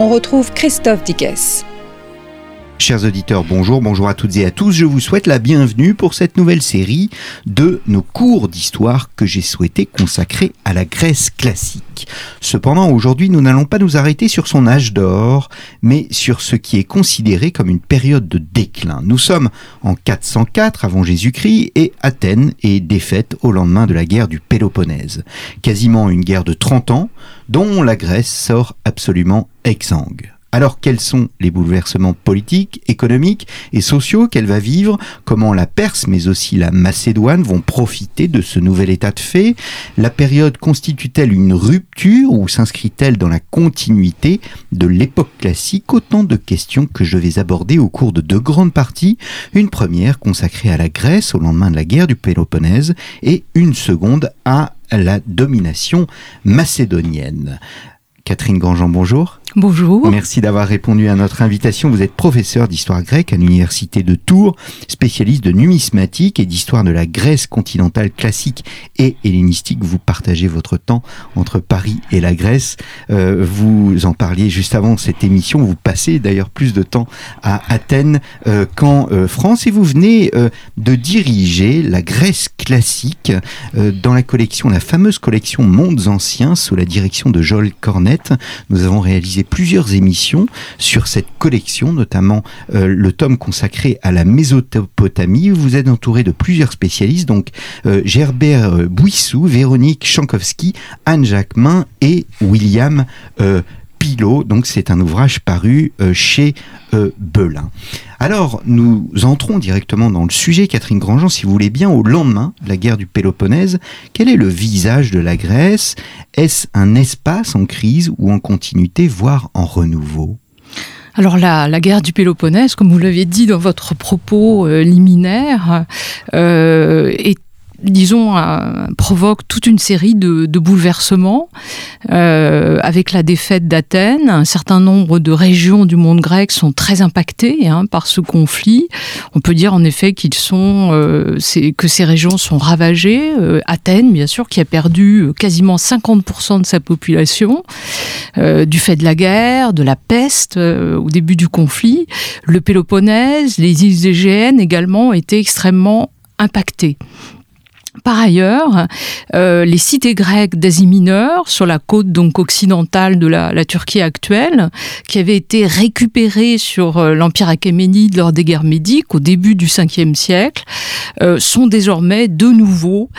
On retrouve Christophe Dickès. Chers auditeurs, bonjour, bonjour à toutes et à tous. Je vous souhaite la bienvenue pour cette nouvelle série de nos cours d'histoire que j'ai souhaité consacrer à la Grèce classique. Cependant, aujourd'hui, nous n'allons pas nous arrêter sur son âge d'or, mais sur ce qui est considéré comme une période de déclin. Nous sommes en 404 avant Jésus-Christ et Athènes est défaite au lendemain de la guerre du Péloponnèse. Quasiment une guerre de 30 ans dont la Grèce sort absolument exsangue. Alors quels sont les bouleversements politiques, économiques et sociaux qu'elle va vivre? Comment la Perse mais aussi la Macédoine vont profiter de ce nouvel état de fait? La période constitue-t-elle une rupture ou s'inscrit-elle dans la continuité de l'époque classique? Autant de questions que je vais aborder au cours de deux grandes parties. Une première consacrée à la Grèce au lendemain de la guerre du Péloponnèse et une seconde à la domination macédonienne. Catherine Grandjean, bonjour. Bonjour. Merci d'avoir répondu à notre invitation. Vous êtes professeur d'histoire grecque à l'université de Tours, spécialiste de numismatique et d'histoire de la Grèce continentale classique et hellénistique. Vous partagez votre temps entre Paris et la Grèce. Euh, vous en parliez juste avant cette émission. Vous passez d'ailleurs plus de temps à Athènes euh, qu'en euh, France et vous venez de diriger la Grèce classique dans la collection, la fameuse collection Mondes anciens sous la direction de Joel Cornette. Nous avons réalisé plusieurs émissions sur cette collection, notamment euh, le tome consacré à la Mésopotamie. Vous êtes entouré de plusieurs spécialistes, donc euh, Gerbert euh, Bouissou, Véronique Chankowski, Anne Jacquemin et William Pilot. Donc c'est un ouvrage paru chez Belin. Alors, nous entrons directement dans le sujet, Catherine Grandjean, si vous voulez bien, au lendemain de la guerre du Péloponnèse. Quel est le visage de la Grèce? Est-ce un espace en crise ou en continuité, voire en renouveau? Alors la, guerre du Péloponnèse, comme vous l'avez dit dans votre propos euh, liminaire, euh, est disons, provoque toute une série de, bouleversements euh, avec la défaite d'Athènes. Un certain nombre de régions du monde grec sont très impactées hein, par ce conflit. On peut dire en effet qu'ils sont, euh, que ces régions sont ravagées. Euh, Athènes, bien sûr, qui a perdu quasiment 50% de sa population du fait de la guerre, de la peste au début du conflit. Le Péloponnèse, les îles Égéennes également étaient extrêmement impactées. Par ailleurs, euh, les cités grecques d'Asie mineure, sur la côte donc occidentale de la, Turquie actuelle, qui avaient été récupérées sur euh, l'Empire achéménide lors des guerres médiques au début du 5e siècle, euh, sont désormais de nouveau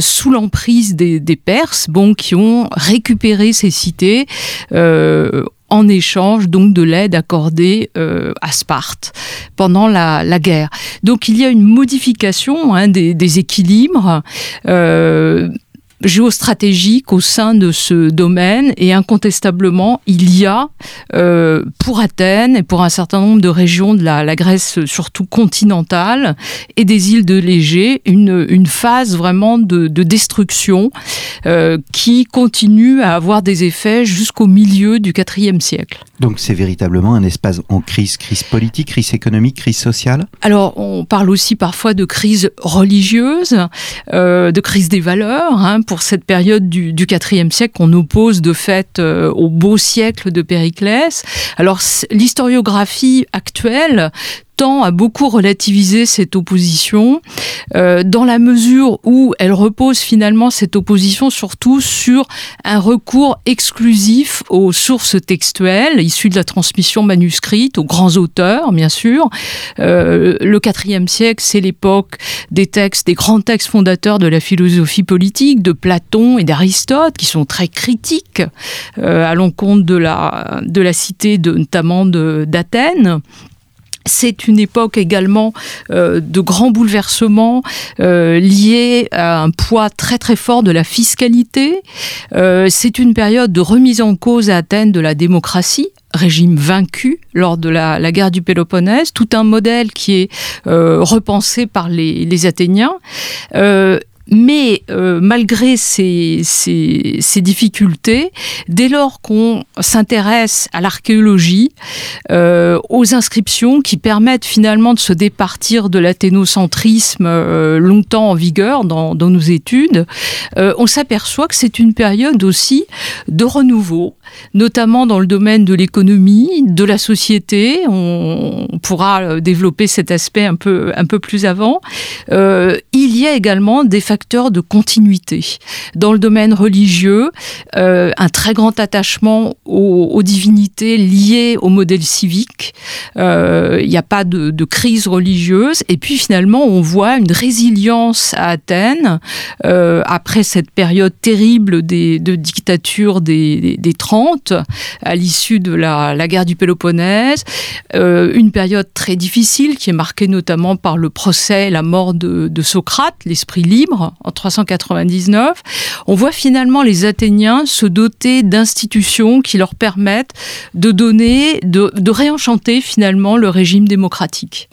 sous l'emprise des, Perses, bon, qui ont récupéré ces cités en échange donc de l'aide accordée euh, à Sparte pendant la, guerre. Donc il y a une modification hein, des, équilibres. Euh, géostratégique au sein de ce domaine et incontestablement il y a euh, pour Athènes et pour un certain nombre de régions de la, Grèce surtout continentale et des îles de l'Égée une, une phase vraiment de, destruction euh, qui continue à avoir des effets jusqu'au milieu du IVe siècle. Donc c'est véritablement un espace en crise, crise politique, crise économique, crise sociale? Alors on parle aussi parfois de crise religieuse, euh, de crise des valeurs, hein, pour cette période du, du IVe siècle qu'on oppose de fait euh, au beau siècle de Périclès. Alors l'historiographie actuelle a beaucoup relativisé cette opposition, euh, dans la mesure où elle repose finalement cette opposition surtout sur un recours exclusif aux sources textuelles issues de la transmission manuscrite, aux grands auteurs, bien sûr. Euh, le IVe siècle, c'est l'époque des textes, des grands textes fondateurs de la philosophie politique, de Platon et d'Aristote, qui sont très critiques euh, à l'encontre de la, de cité, notamment d'Athènes. C'est une époque également euh, de grands bouleversements euh, liés à un poids très très fort de la fiscalité. Euh, c'est une période de remise en cause à Athènes de la démocratie régime vaincu lors de la, guerre du Péloponnèse, tout un modèle qui est repensé par les, les Athéniens. Mais euh, malgré ces, difficultés, dès lors qu'on s'intéresse à l'archéologie, euh, aux inscriptions qui permettent finalement de se départir de l'athénocentrisme euh, longtemps en vigueur dans, nos études, on s'aperçoit que c'est une période aussi de renouveau, notamment dans le domaine de l'économie, de la société. On, pourra développer cet aspect un peu, un peu plus avant. il y a également des facteurs de continuité. Dans le domaine religieux, euh, un très grand attachement aux, divinités liées au modèle civique. Euh, il n'y a pas de, crise religieuse. Et puis finalement, on voit une résilience à Athènes euh, après cette période terrible des, de dictature des, des, 30, à l'issue de la, guerre du Péloponnèse. une période très difficile qui est marquée notamment par le procès et la mort de, de Socrate, l'esprit libre, en 399, on voit finalement les Athéniens se doter d'institutions qui leur permettent de donner, de, réenchanter finalement le régime démocratique.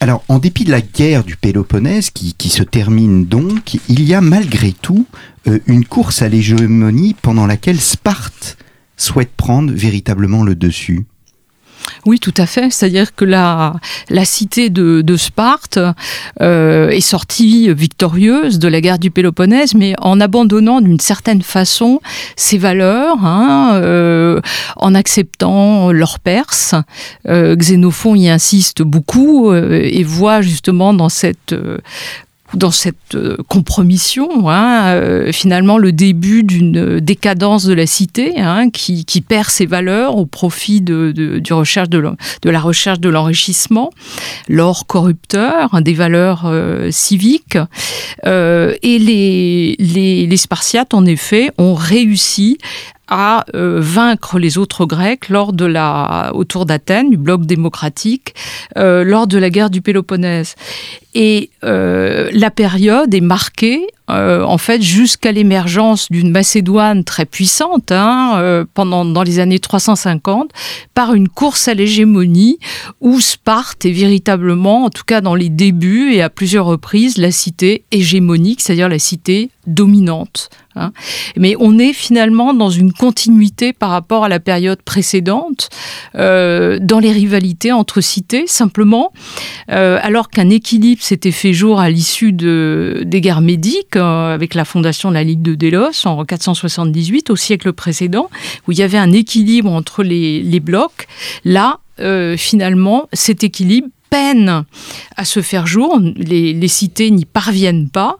Alors, en dépit de la guerre du Péloponnèse qui, se termine donc, il y a malgré tout euh, une course à l'hégémonie pendant laquelle Sparte souhaite prendre véritablement le dessus. Oui, tout à fait. C'est-à-dire que la, la cité de, Sparte euh, est sortie victorieuse de la guerre du Péloponnèse, mais en abandonnant d'une certaine façon ses valeurs, hein, euh, en acceptant leur Perse. Euh, Xénophon y insiste beaucoup et voit justement dans cette dans cette euh, compromission, hein, euh, finalement le début d'une décadence de la cité hein, qui, perd ses valeurs au profit de, du recherche de, la recherche de l'enrichissement, l'or corrupteur, hein, des valeurs euh, civiques. et les, les, les Spartiates, en effet, ont réussi à euh, vaincre les autres Grecs lors de la, autour d'Athènes, du bloc démocratique, euh, lors de la guerre du Péloponnèse. Et euh, la période est marquée, en fait, jusqu'à l'émergence d'une Macédoine très puissante, hein, pendant dans les années 350, par une course à l'hégémonie où Sparte est véritablement, en tout cas dans les débuts et à plusieurs reprises, la cité hégémonique, c'est-à-dire la cité dominante. Hein. Mais on est finalement dans une continuité par rapport à la période précédente, euh, dans les rivalités entre cités, simplement, euh, alors qu'un équilibre s'était fait jour à l'issue de, des guerres médiques, euh, avec la fondation de la Ligue de Délos en 478, au siècle précédent, où il y avait un équilibre entre les blocs. Là, finalement, cet équilibre à se faire jour, les, cités n'y parviennent pas,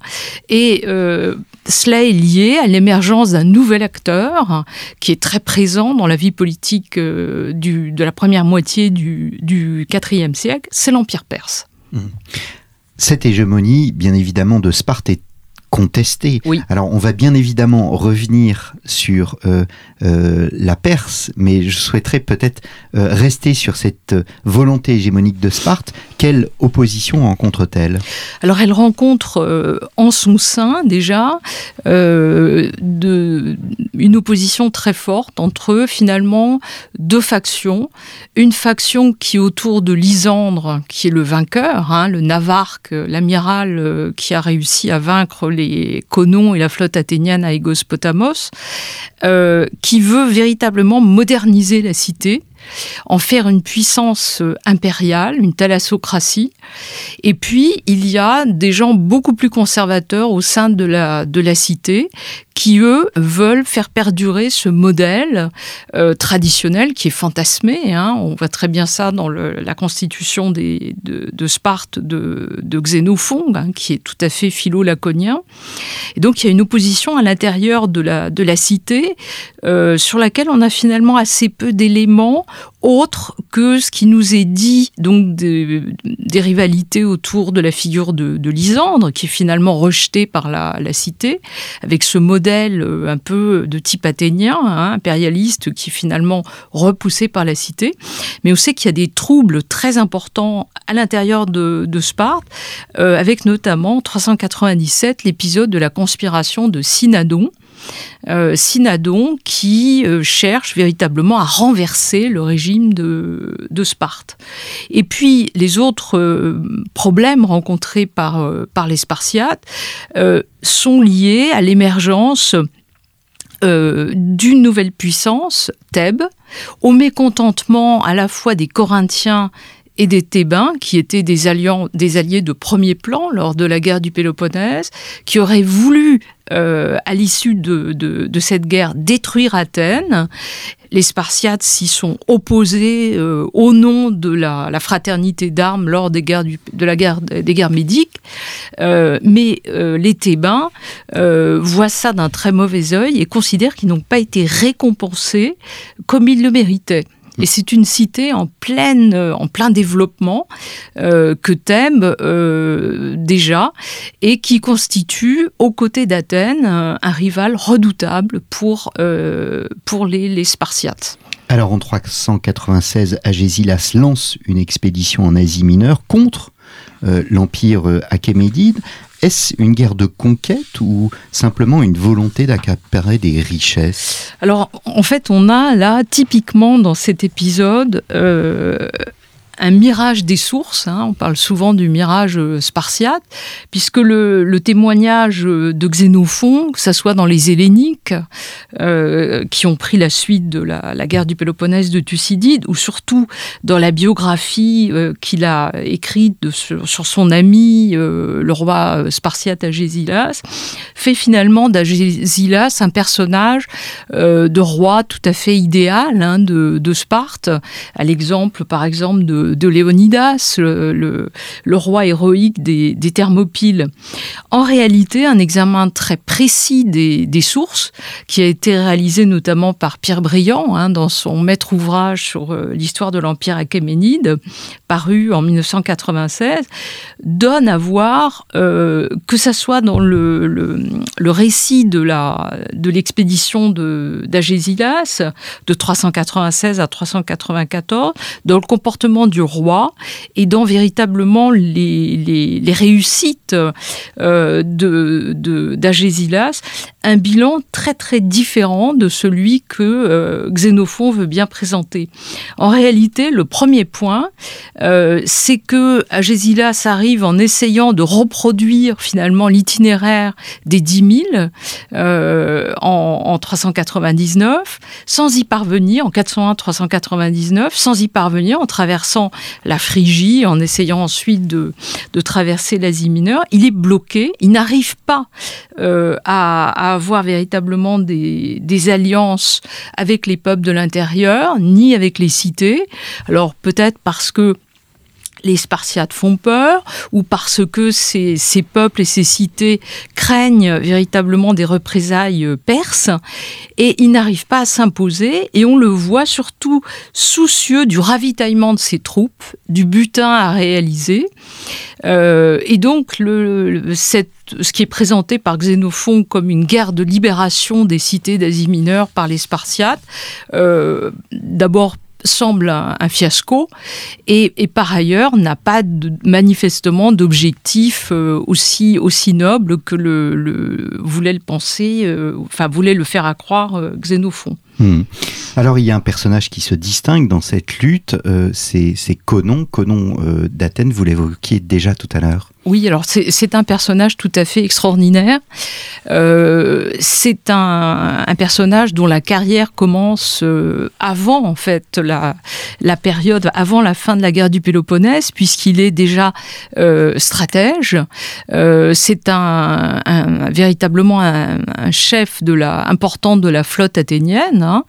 et euh, cela est lié à l'émergence d'un nouvel acteur qui est très présent dans la vie politique euh, de la première moitié du, du IVe siècle, c'est l'Empire perse. Mmh. Cette hégémonie, bien évidemment, de Sparte est contesté. Alors on va bien évidemment revenir sur euh, euh, la Perse, mais je souhaiterais peut-être euh, rester sur cette volonté hégémonique de Sparte. Quelle opposition rencontre-t-elle? Alors elle rencontre en son sein déjà de, une opposition très forte entre finalement deux factions. Une faction qui autour de Lysandre, qui est le vainqueur, hein, le Navarque, l'amiral qui a réussi à vaincre les Conons et la flotte athénienne à Égos-Potamos, euh, qui veut véritablement moderniser la cité en faire une puissance euh, impériale, une thalassocratie. Et puis, il y a des gens beaucoup plus conservateurs au sein de la, de la cité qui, eux, veulent faire perdurer ce modèle euh, traditionnel qui est fantasmé. Hein. On voit très bien ça dans la constitution de, Sparte de, de Xénophon, hein, qui est tout à fait philo-laconien. Et donc, il y a une opposition à l'intérieur de la, de la cité euh, sur laquelle on a finalement assez peu d'éléments autre que ce qui nous est dit donc des, rivalités autour de la figure de, de, Lysandre, qui est finalement rejetée par la, cité, avec ce modèle euh, un peu de type athénien, hein, impérialiste, qui est finalement repoussé par la cité. Mais on sait qu'il y a des troubles très importants à l'intérieur de, Sparte, euh, avec notamment en 397 l'épisode de la conspiration de Synadon, Synadon qui cherche véritablement à renverser le régime de, Sparte. Et puis les autres problèmes rencontrés par, par les Spartiates sont liés à l'émergence euh, d'une nouvelle puissance, Thèbes, au mécontentement à la fois des Corinthiens et des Thébains, qui étaient des, alliés de premier plan lors de la guerre du Péloponnèse, qui auraient voulu, euh, à l'issue de, cette guerre, détruire Athènes. Les Spartiates s'y sont opposés euh, au nom de la, fraternité d'armes lors des guerres de guerres médiques. Euh, mais les Thébains voient ça d'un très mauvais œil et considèrent qu'ils n'ont pas été récompensés comme ils le méritaient. Et c'est une cité en, euh, plein développement euh, que Thèbes euh, déjà et qui constitue aux côtés d'Athènes un rival redoutable pour, les, les Spartiates. Alors en 396, Agésilas lance une expédition en Asie mineure contre l'empire achémédide. Est-ce une guerre de conquête ou simplement une volonté d'accaparer des richesses? Alors, en fait, on a là, typiquement dans cet épisode, euh, un mirage des sources. Hein. on parle souvent du mirage euh, spartiate, puisque le, témoignage de Xénophon, que ce soit dans les Helléniques, euh, qui ont pris la suite de la, guerre du Péloponnèse de Thucydide, ou surtout dans la biographie euh, qu'il a écrite sur, son ami, le roi spartiate Agésilas, fait finalement d'Agésilas un personnage de roi tout à fait idéal hein, de, de Sparte, à l'exemple par exemple de de, Léonidas, le, roi héroïque des, Thermopyles. En réalité, un examen très précis des, sources, qui a été réalisé notamment par Pierre Briand hein, dans son maître ouvrage sur euh, l'histoire de l'Empire achéménide, paru en 1996, donne à voir euh, que ça soit dans le, récit de l'expédition de d'Agésilas de 396 à 394, dans le comportement du roi et dans véritablement les, réussites euh, d'Agésilas, un bilan très très différent de celui que euh, Xénophon veut bien présenter. En réalité, le premier point, euh, c'est que Agésilas arrive en essayant de reproduire finalement l'itinéraire des 10 000 euh, en, en, 399, sans y parvenir, en 401-399, sans y parvenir, en traversant la Phrygie, en essayant ensuite de, traverser l'Asie mineure. Il est bloqué, il n'arrive pas à, à avoir véritablement des, alliances avec les peuples de l'intérieur, ni avec les cités. Alors peut-être parce que les Spartiates font peur ou parce que ces, peuples et ces cités craignent véritablement des représailles perses et ils n'arrivent pas à s'imposer et on le voit surtout soucieux du ravitaillement de ses troupes, du butin à réaliser. Euh, et donc ce qui est présenté par Xénophon comme une guerre de libération des cités d'Asie mineure par les Spartiates, euh, d'abord semble un, fiasco et, par ailleurs n'a pas manifestement d'objectif euh, aussi, aussi noble que le, voulait le penser, euh, enfin voulait le faire accroire Xénophon. Hmm. Alors il y a un personnage qui se distingue dans cette lutte, c'est Conon, Conon d'Athènes, vous l'évoquiez déjà tout à l'heure. Oui, alors c'est un personnage tout à fait extraordinaire. Euh, c'est un, personnage dont la carrière commence euh, avant en fait la, période, avant la fin de la guerre du Péloponnèse, puisqu'il est déjà euh, stratège. c'est un, véritablement un, chef de la important de la flotte athénienne, hein.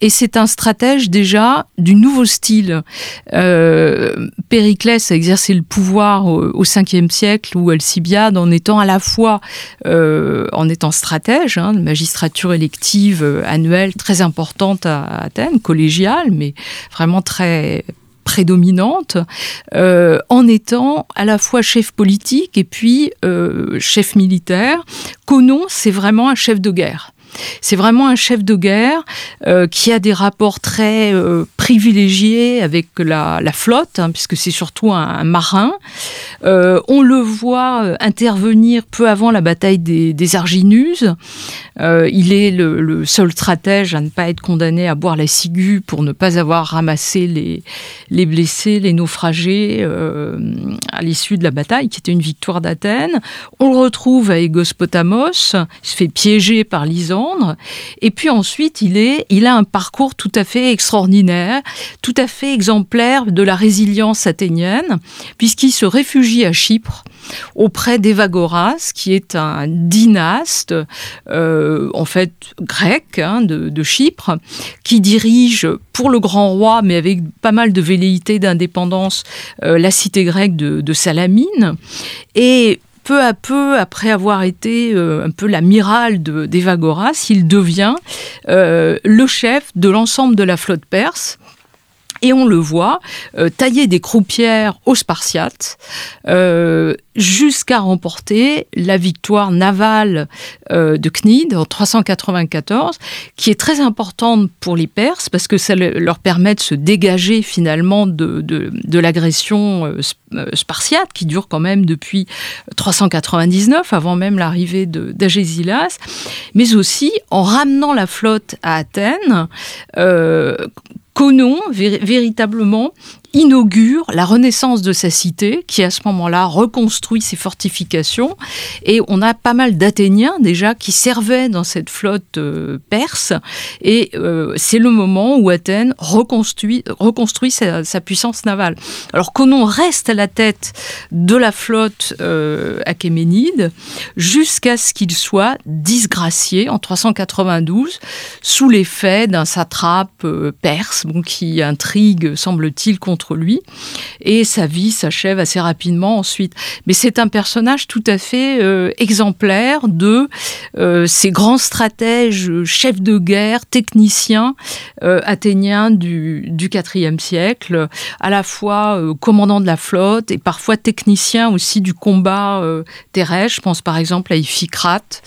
et c'est un stratège déjà du nouveau style. Périclès a exercé le pouvoir au, au 5e siècle siècle où Alcibiade, en étant à la fois euh, en étant stratège, hein, magistrature élective euh, annuelle très importante à Athènes, collégiale, mais vraiment très prédominante, euh, en étant à la fois chef politique et puis chef militaire. Conon, c'est vraiment un chef de guerre. C'est vraiment un chef de guerre qui a des rapports très privilégié avec la, flotte, hein, puisque c'est surtout un, marin. Euh, on le voit euh, intervenir peu avant la bataille des, des Arginuses. Euh, il est le, seul stratège à ne pas être condamné à boire la ciguë pour ne pas avoir ramassé les, les blessés, les naufragés à l'issue de la bataille, qui était une victoire d'Athènes. On le retrouve à Égospotamos, il se fait piéger par Et puis ensuite, il, est, il a un parcours tout à fait extraordinaire, tout à fait exemplaire de la résilience athénienne, puisqu'il se réfugie à Chypre auprès d'Evagoras, qui est un dynaste, euh, en fait grec, hein, de, Chypre, qui dirige pour le grand roi, mais avec pas mal de velléité d'indépendance, euh, la cité grecque de, de Salamine. Et peu à peu, après avoir été euh, un peu l'amiral d'Evagoras, il devient le chef de l'ensemble de la flotte perse et on le voit euh, tailler des croupières aux Spartiates euh, jusqu'à remporter la victoire navale euh, de Cnide en 394, qui est très importante pour les Perses parce que ça leur permet de se dégager finalement de, de, l'agression spartiate qui dure quand même depuis 399, avant même l'arrivée d'Agésilas, mais aussi en ramenant la flotte à Athènes Conon, véritablement, inaugure la renaissance de sa cité, qui à ce moment-là reconstruit ses fortifications. Et on a pas mal d'Athéniens déjà qui servaient dans cette flotte euh, perse. Et euh, c'est le moment où Athènes reconstruit, reconstruit sa, puissance navale. Alors Conon reste à la tête de la flotte euh, achéménide jusqu'à ce qu'il soit disgracié en 392 sous l'effet d'un satrape perse bon, qui intrigue, semble-t-il, contre lui. Et sa vie s'achève assez rapidement ensuite. Mais c'est un personnage tout à fait euh, exemplaire de euh, ces grands stratèges, chefs de guerre, techniciens euh, athéniens du, du IVe siècle, à la fois commandant de la flotte et parfois technicien aussi du combat terrestre. Je pense par exemple à Iphicrate,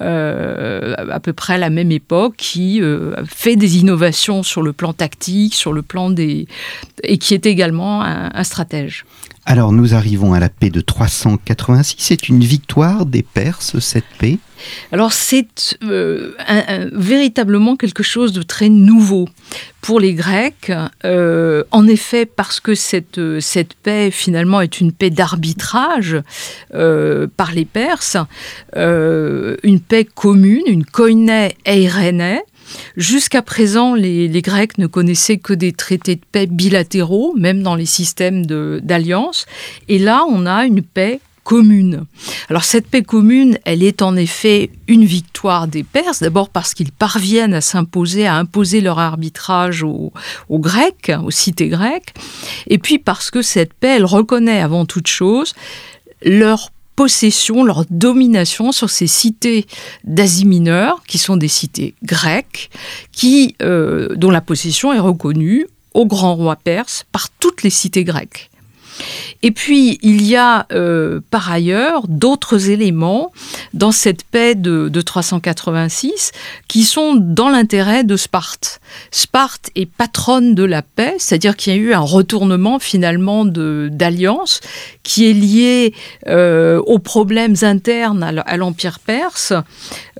à peu près à la même époque, qui fait des innovations sur le plan tactique, sur le plan des... qui est également un, stratège. Alors nous arrivons à la paix de 386. C'est une victoire des Perses, cette paix alors c'est euh, véritablement quelque chose de très nouveau pour les Grecs, euh, en effet parce que cette, cette paix finalement est une paix d'arbitrage euh, par les Perses, une paix commune, une koiné eirené, Jusqu'à présent, les, Grecs ne connaissaient que des traités de paix bilatéraux, même dans les systèmes d'alliance. Et là, on a une paix commune. Alors cette paix commune, elle est en effet une victoire des Perses, d'abord parce qu'ils parviennent à s'imposer, à imposer leur arbitrage aux, aux, Grecs, aux cités grecques, et puis parce que cette paix, elle reconnaît avant toute chose leur possession, leur domination sur ces cités d'Asie mineure, qui sont des cités grecques, euh, dont la possession est reconnue au grand roi perse par toutes les cités grecques. Et puis, il y a euh, par ailleurs d'autres éléments dans cette paix de, 386 qui sont dans l'intérêt de Sparte. Sparte est patronne de la paix, c'est-à-dire qu'il y a eu un retournement finalement d'alliance qui est lié euh, aux problèmes internes à l'Empire perse,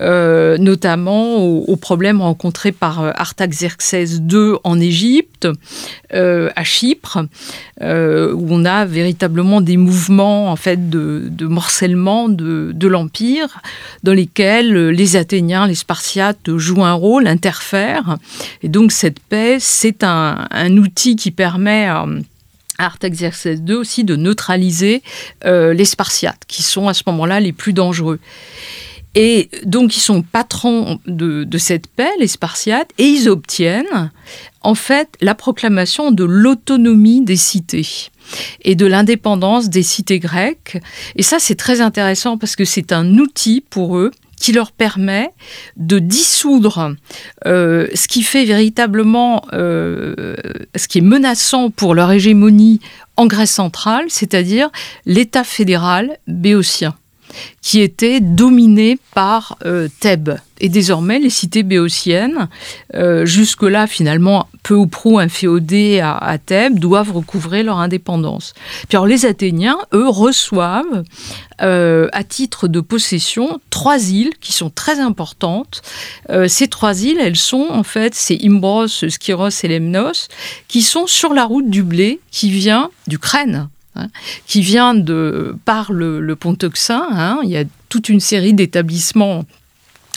euh, notamment aux, problèmes rencontrés par Artaxerxès II en Égypte, à Chypre, où on a véritablement des mouvements en fait de, morcellement de, l'empire dans lesquels les Athéniens, les Spartiates jouent un rôle, interfèrent. Et donc cette paix, c'est un, outil qui permet à Artaxerxès II aussi de neutraliser euh, les Spartiates, qui sont à ce moment-là les plus dangereux. Et donc ils sont patrons de, cette paix, les Spartiates, et ils obtiennent en fait la proclamation de l'autonomie des cités et de l'indépendance des cités grecques. Et ça, c'est très intéressant parce que c'est un outil pour eux qui leur permet de dissoudre euh, ce qui fait véritablement, euh, ce qui est menaçant pour leur hégémonie en Grèce centrale, c'est-à-dire l'État fédéral béotien qui était dominé par euh, Thèbes. Et désormais, les cités béotiennes, jusque-là finalement peu ou prou inféodés à, à, Thèbes, doivent recouvrer leur indépendance. Puis alors les Athéniens, eux, reçoivent euh, à titre de possession trois îles qui sont très importantes. Euh, ces trois îles, elles sont en fait, c'est Imbros, Skiros et Lemnos, qui sont sur la route du blé qui vient d'Ukraine. Hein, qui vient de par le, le pont Euxin. Hein, il y a toute une série d'établissements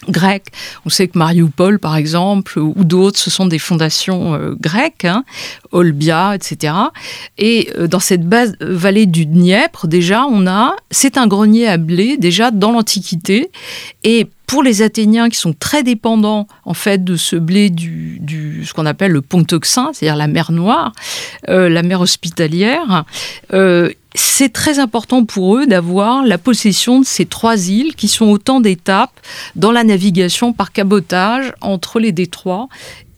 On sait que Mariupol, par exemple, ou d'autres, ce sont des fondations euh, grecques, hein, Olbia, etc. Et euh, dans cette base, vallée du Dniepr, déjà, on a, c'est un grenier à blé, déjà dans l'Antiquité. Et pour les Athéniens qui sont très dépendants en fait de ce blé du, ce qu'on appelle le pont Euxin, c'est-à-dire la mer Noire, euh, la mer hospitalière, euh, c'est très important pour eux d'avoir la possession de ces trois îles qui sont autant d'étapes dans la navigation par cabotage entre les détroits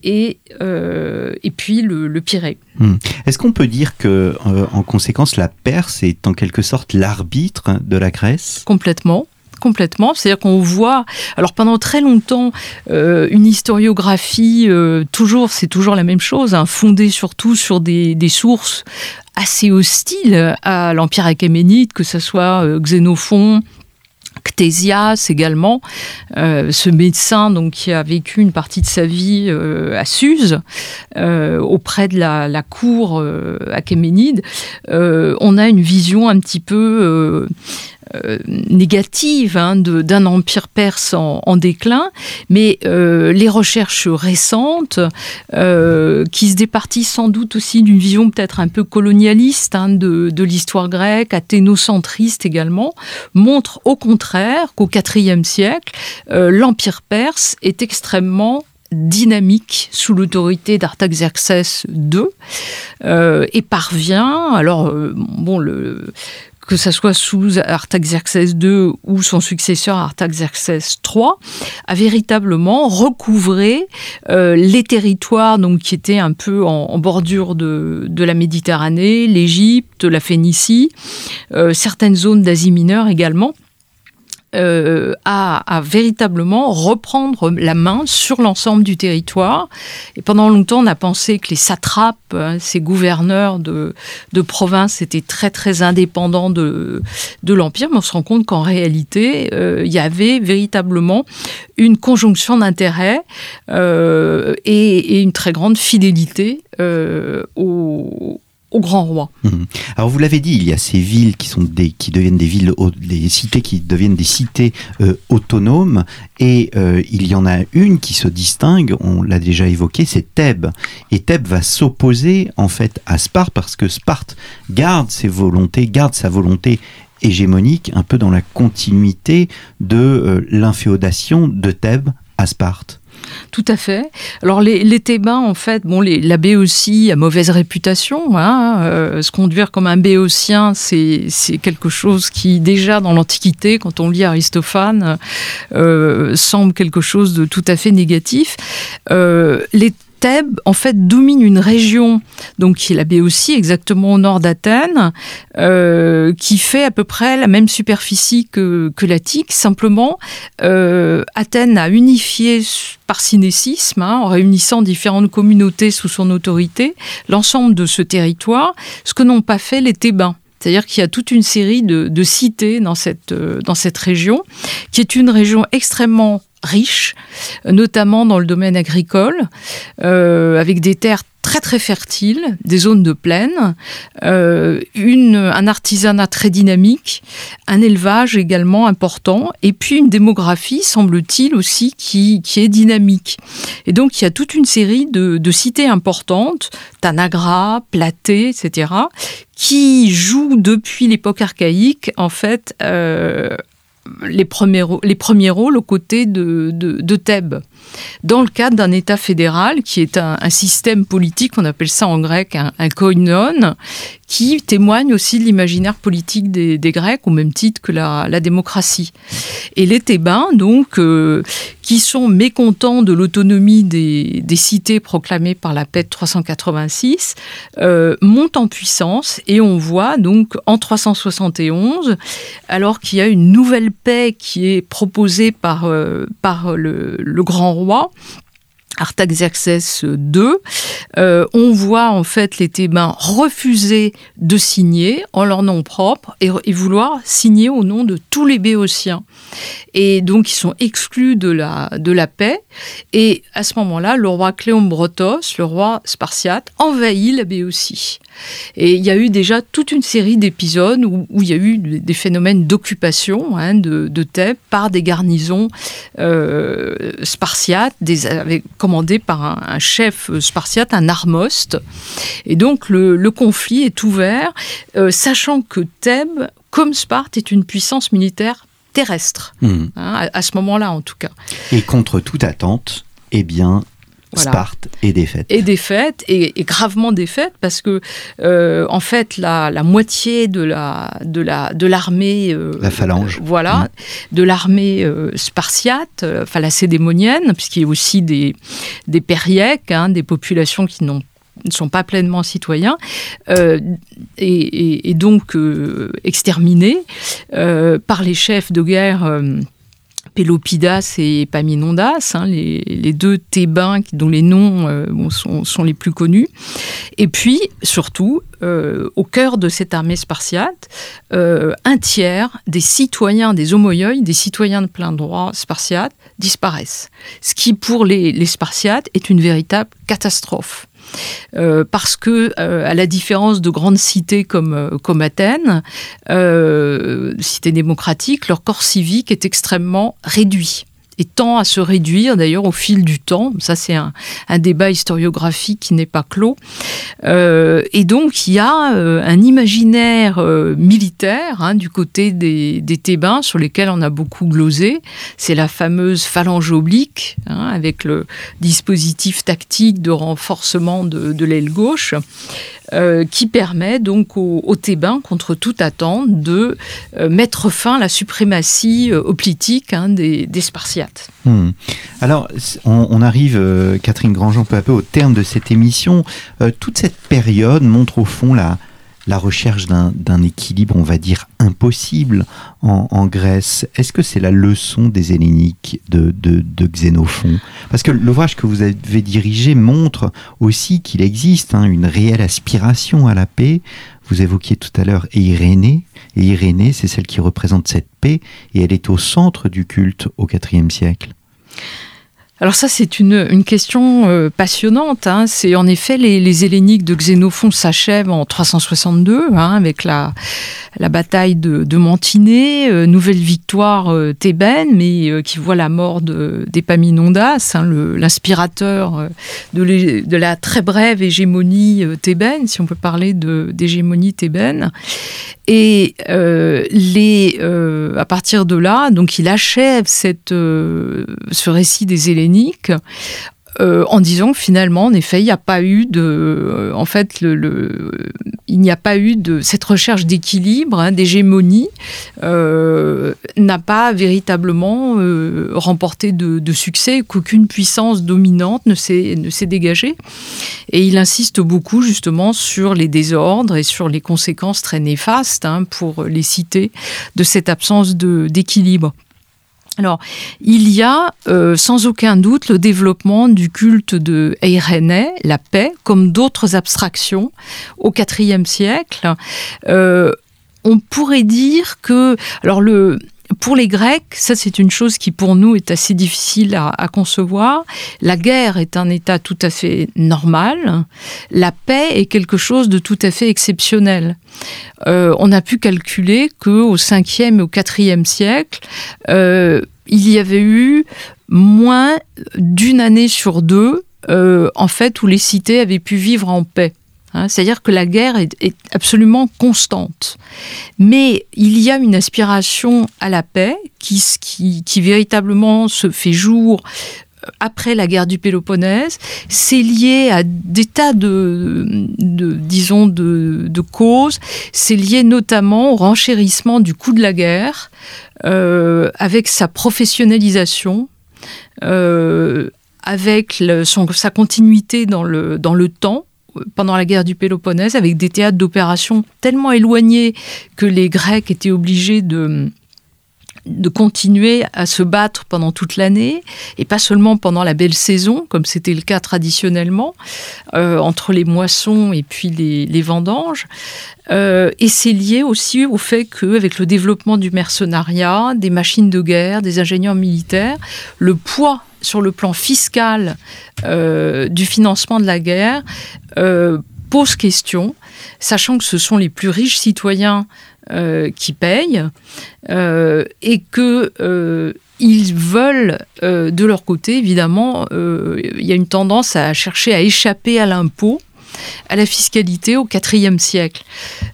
et, euh, et puis le, le Pirée. Hmm. Est-ce qu'on peut dire que, euh, en conséquence, la Perse est en quelque sorte l'arbitre de la Grèce? Complètement complètement. C'est-à-dire qu'on voit, alors pendant très longtemps, euh, une historiographie, euh, toujours, c'est toujours la même chose, hein, fondée surtout sur des, des, sources assez hostiles à l'Empire achéménide, que ce soit euh, Xénophon, Ctésias également, euh, ce médecin donc qui a vécu une partie de sa vie euh, à Suse, auprès de la, la cour achéménide, on a une vision un petit peu euh, négative hein, d'un empire perse en, déclin, mais euh, les recherches récentes, euh, qui se départissent sans doute aussi d'une vision peut-être un peu colonialiste hein, de, de l'histoire grecque, athénocentriste également, montrent au contraire qu'au IVe siècle, l'empire perse est extrêmement dynamique sous l'autorité d'Artaxerxès II et parvient, alors bon, le, que ce soit sous Artaxerxès II ou son successeur Artaxerxès III, a véritablement recouvré euh, les territoires donc, qui étaient un peu en, bordure de, de, la Méditerranée, l'Égypte, la Phénicie, euh, certaines zones d'Asie mineure également euh, à, véritablement reprendre la main sur l'ensemble du territoire. Et pendant longtemps, on a pensé que les satrapes, hein, ces gouverneurs de, de province, étaient très très indépendants de, de l'Empire, mais on se rend compte qu'en réalité, euh, il y avait véritablement une conjonction d'intérêts euh, et, et, une très grande fidélité aux au grand roi. Mmh. Alors vous l'avez dit, il y a ces villes qui sont des qui deviennent des villes, des cités qui deviennent des cités euh, autonomes, et euh, il y en a une qui se distingue. On l'a déjà évoqué, c'est Thèbes. Et Thèbes va s'opposer en fait à Sparte parce que Sparte garde ses volontés, garde sa volonté hégémonique, un peu dans la continuité de euh, l'inféodation de Thèbes à Sparte. Tout à fait. Alors les, Thébains, en fait, bon, les, la Béotie a mauvaise réputation. Hein, euh, se conduire comme un béotien, c'est quelque chose qui, déjà dans l'Antiquité, quand on lit Aristophane, euh, semble quelque chose de tout à fait négatif. Euh, Thèbes, en fait, domine une région, donc qui est la Béotie, exactement au nord d'Athènes, euh, qui fait à peu près la même superficie que, que l'Attique. Simplement, euh, Athènes a unifié par synésisme, hein, en réunissant différentes communautés sous son autorité, l'ensemble de ce territoire, ce que n'ont pas fait les Thébains. C'est-à-dire qu'il y a toute une série de, de cités dans cette, euh, dans cette région, qui est une région extrêmement riche, notamment dans le domaine agricole, euh, avec des terres très très fertiles, des zones de plaine, euh, un artisanat très dynamique, un élevage également important, et puis une démographie, semble-t-il aussi, qui, qui est dynamique. Et donc il y a toute une série de, de cités importantes, Tanagra, Platé, etc., qui jouent depuis l'époque archaïque, en fait, euh, les premiers, les premiers rôles aux côtés de, de, de Thèbes, dans le cadre d'un État fédéral qui est un, système politique, on appelle ça en grec un, un koinon, qui témoigne aussi de l'imaginaire politique des, Grecs, au même titre que la, démocratie. Et les Thébains, donc, euh, qui sont mécontents de l'autonomie des, cités proclamées par la paix de 386, euh, montent en puissance et on voit donc en 371, alors qu'il y a une nouvelle paix qui est proposée par, euh, le grand roi, Artaxerxès II, euh, on voit en fait les Thébains refuser de signer en leur nom propre et, vouloir signer au nom de tous les Béotiens. Et donc ils sont exclus de la, de la paix. Et à ce moment-là, le roi Cléombrotos, le roi spartiate, envahit la Béotie. Et il y a eu déjà toute une série d'épisodes où, il y a eu des phénomènes d'occupation hein, de, de, Thèbes par des garnisons euh, spartiates, des, avec, commandées par un, chef spartiate, un armoste. Et donc le, conflit est ouvert, euh, sachant que Thèbes, comme Sparte, est une puissance militaire terrestre, hmm. hein, à, à, ce moment-là en tout cas. Et contre toute attente, eh bien, Sparte est défaite. Et défaite, et, gravement défaite, parce que, euh, en fait, la, moitié de la de la de l'armée, euh, la phalange, voilà, mm. de l'armée euh, spartiate, enfin la cédémonienne, puisqu'il y a aussi des des périèques, hein, des populations qui n'ont ne sont pas pleinement citoyens et, et, donc exterminés par les chefs de guerre Pélopidas et Paminondas, hein, les, deux Thébains dont les noms euh, sont, les plus connus. Et puis, surtout, euh, au cœur de cette armée spartiate, euh, un tiers des citoyens, des homoïoïs, des citoyens de plein droit spartiates, disparaissent. Ce qui, pour les Spartiates, est une véritable catastrophe. Euh, parce que, euh, à la différence de grandes cités comme, euh, comme Athènes, cités démocratiques, leur corps civique est extrêmement réduit tend à se réduire d'ailleurs au fil du temps. Ça, c'est un, débat historiographique qui n'est pas clos. Euh, et donc, il y a euh, un imaginaire euh, militaire hein, du côté des, Thébains sur lesquels on a beaucoup glosé. C'est la fameuse phalange oblique, hein, avec le dispositif tactique de renforcement de l'aile gauche. Euh, qui permet donc aux, Thébains, contre toute attente, de euh, mettre fin à la suprématie euh, hoplitique hein, des, Spartiates. Hmm. Alors, on, arrive, Catherine Grandjean, peu à peu au terme de cette émission. toute cette période montre au fond la, la recherche d'un équilibre, on va dire, impossible en, Grèce. Est-ce que c'est la leçon des Helléniques de, Xénophon? Parce que l'ouvrage que vous avez dirigé montre aussi qu'il existe hein, une réelle aspiration à la paix. Vous évoquiez tout à l'heure Irénée, et Irénée, c'est celle qui représente cette paix, et elle est au centre du culte au IVe siècle. Alors ça, c'est une, question euh, passionnante. Hein. C'est en effet les, les de Xénophon s'achèvent en 362 hein, avec la, bataille de, de Mantinée, euh, nouvelle victoire euh, thébaine, mais qui voit la mort d'Epaminondas, hein, l'inspirateur de, de, la très brève hégémonie thébaine, si on peut parler d'hégémonie thébaine. Et à partir de là, donc il achève ce récit des Helléniques euh, en disant finalement, en effet, il n'y a pas eu de, euh, en fait, il n'y a pas eu de cette recherche d'équilibre, hein, d'hégémonie, euh, n'a pas véritablement remporté de, succès, qu'aucune puissance dominante ne s'est ne s'est dégagée. Et il insiste beaucoup justement sur les désordres et sur les conséquences très néfastes hein, pour les cités de cette absence d'équilibre. Alors, il y a euh, sans aucun doute le développement du culte de Eirene, la paix, comme d'autres abstractions au IVe siècle. Euh, on pourrait dire que, alors le, pour les Grecs, ça c'est une chose qui pour nous est assez difficile à, concevoir. La guerre est un état tout à fait normal. La paix est quelque chose de tout à fait exceptionnel. Euh, on a pu calculer qu'au 5e et au 4e siècle, euh, il y avait eu moins d'une année sur deux, euh, en fait, où les cités avaient pu vivre en paix. Hein, c'est-à-dire que la guerre est, absolument constante. Mais il y a une aspiration à la paix qui, véritablement se fait jour euh, après la guerre du Péloponnèse, c'est lié à des tas de, disons, de, causes. C'est lié notamment au renchérissement du coût de la guerre, euh, avec sa professionnalisation, euh, avec sa continuité dans le, dans le temps pendant la guerre du Péloponnèse avec des théâtres d'opération tellement éloignés que les Grecs étaient obligés de de continuer à se battre pendant toute l'année et pas seulement pendant la belle saison, comme c'était le cas traditionnellement, euh, entre les moissons et puis les, vendanges. Euh, et c'est lié aussi au fait qu'avec le développement du mercenariat, des machines de guerre, des ingénieurs militaires, le poids sur le plan fiscal euh, du financement de la guerre pose question, sachant que ce sont les plus riches citoyens euh, qui payent euh, et que euh, ils veulent de leur côté évidemment il y a une tendance à chercher à échapper à l'impôt à la fiscalité au IVe siècle,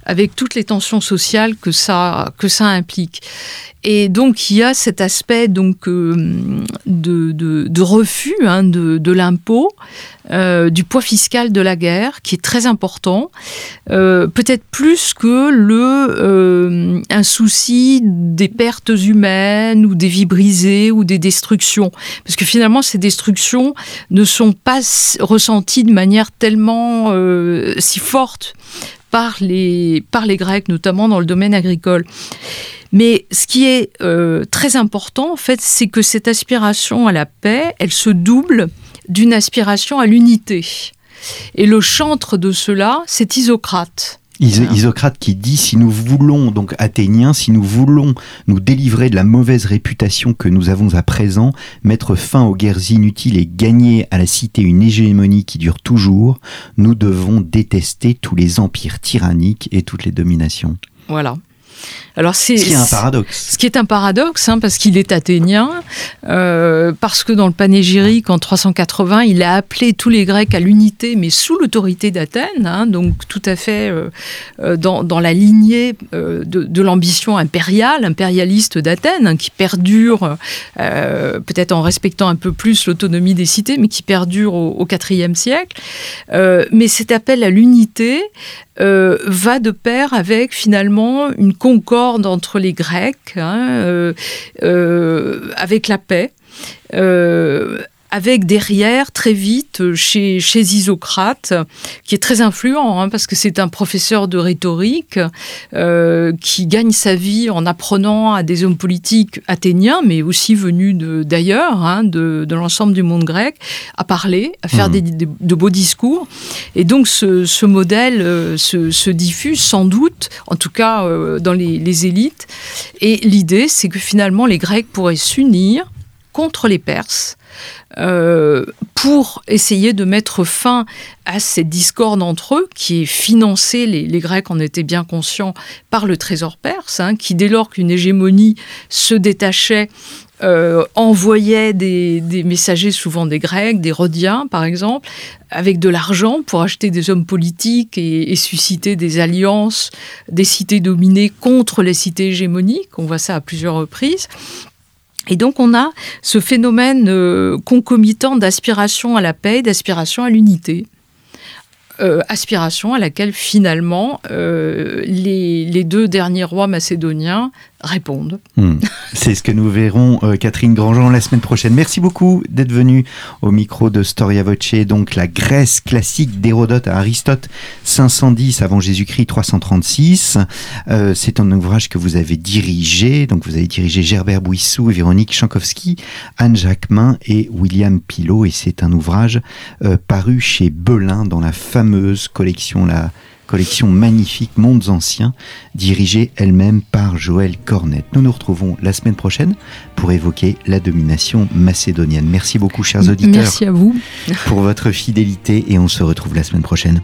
avec toutes les tensions sociales que ça, que ça implique. Et donc il y a cet aspect donc de, de, refus hein, de, l'impôt, euh, du poids fiscal de la guerre, qui est très important, euh, peut-être plus que le euh, un souci des pertes humaines ou des vies brisées ou des destructions, parce que finalement ces destructions ne sont pas ressenties de manière tellement si forte par les, par les Grecs, notamment dans le domaine agricole. Mais ce qui est très important, en fait, c'est que cette aspiration à la paix, elle se double d'une aspiration à l'unité. Et le chantre de cela, c'est Isocrate. Isocrate qui dit si nous voulons, donc athéniens, si nous voulons nous délivrer de la mauvaise réputation que nous avons à présent, mettre fin aux guerres inutiles et gagner à la cité une hégémonie qui dure toujours, nous devons détester tous les empires tyranniques et toutes les dominations. Voilà. Alors c'est ce qui est un paradoxe. Ce qui est un paradoxe, hein, parce qu'il est athénien, euh, parce que dans le panégyrique en 380, il a appelé tous les Grecs à l'unité, mais sous l'autorité d'Athènes, hein, donc tout à fait euh, euh, dans, la lignée de, l'ambition impériale, impérialiste d'Athènes, hein, qui perdure, peut-être en respectant un peu plus l'autonomie des cités, mais qui perdure au, IVe siècle. mais cet appel à l'unité va de pair avec finalement une concorde entre les Grecs, hein, euh, euh, avec la paix. Euh, avec derrière, très vite, chez, chez Isocrate, qui est très influent, hein, parce que c'est un professeur de rhétorique euh, qui gagne sa vie en apprenant à des hommes politiques athéniens, mais aussi venus d'ailleurs, hein, de, de l'ensemble du monde grec, à parler, à faire mmh. des, de beaux discours. Et donc ce, ce modèle euh, se, se, diffuse sans doute, en tout cas euh, dans les, les élites. Et l'idée, c'est que finalement les Grecs pourraient s'unir contre les Perses euh, pour essayer de mettre fin à cette discorde entre eux, qui est financée, les, Grecs en étaient bien conscients, par le trésor perse, hein, qui dès lors qu'une hégémonie se détachait, euh, envoyait des, messagers, souvent des Grecs, des Rhodiens par exemple, avec de l'argent pour acheter des hommes politiques et, susciter des alliances des cités dominées contre les cités hégémoniques. On voit ça à plusieurs reprises. Et donc on a ce phénomène euh, concomitant d'aspiration à la paix, d'aspiration à l'unité. Euh, aspiration à laquelle finalement euh, les, deux derniers rois macédoniens répondent. Hmm. C'est ce que nous verrons, euh, Catherine Grandjean, la semaine prochaine. Merci beaucoup d'être venue au micro de Storia Voce, donc la Grèce classique d'Hérodote à Aristote, 510 avant Jésus-Christ, 336. C'est un ouvrage que vous avez dirigé, donc vous avez dirigé Gerbert Bouissou, Véronique Chankowski, Anne Jacquemin et William Pilot, et c'est un ouvrage paru chez Belin dans la fameuse collection, la collection magnifique Mondes Anciens, dirigée elle-même par Joël Cornette. Nous nous retrouvons la semaine prochaine pour évoquer la domination macédonienne. Merci beaucoup, chers auditeurs. Merci à vous. Pour votre fidélité et on se retrouve la semaine prochaine.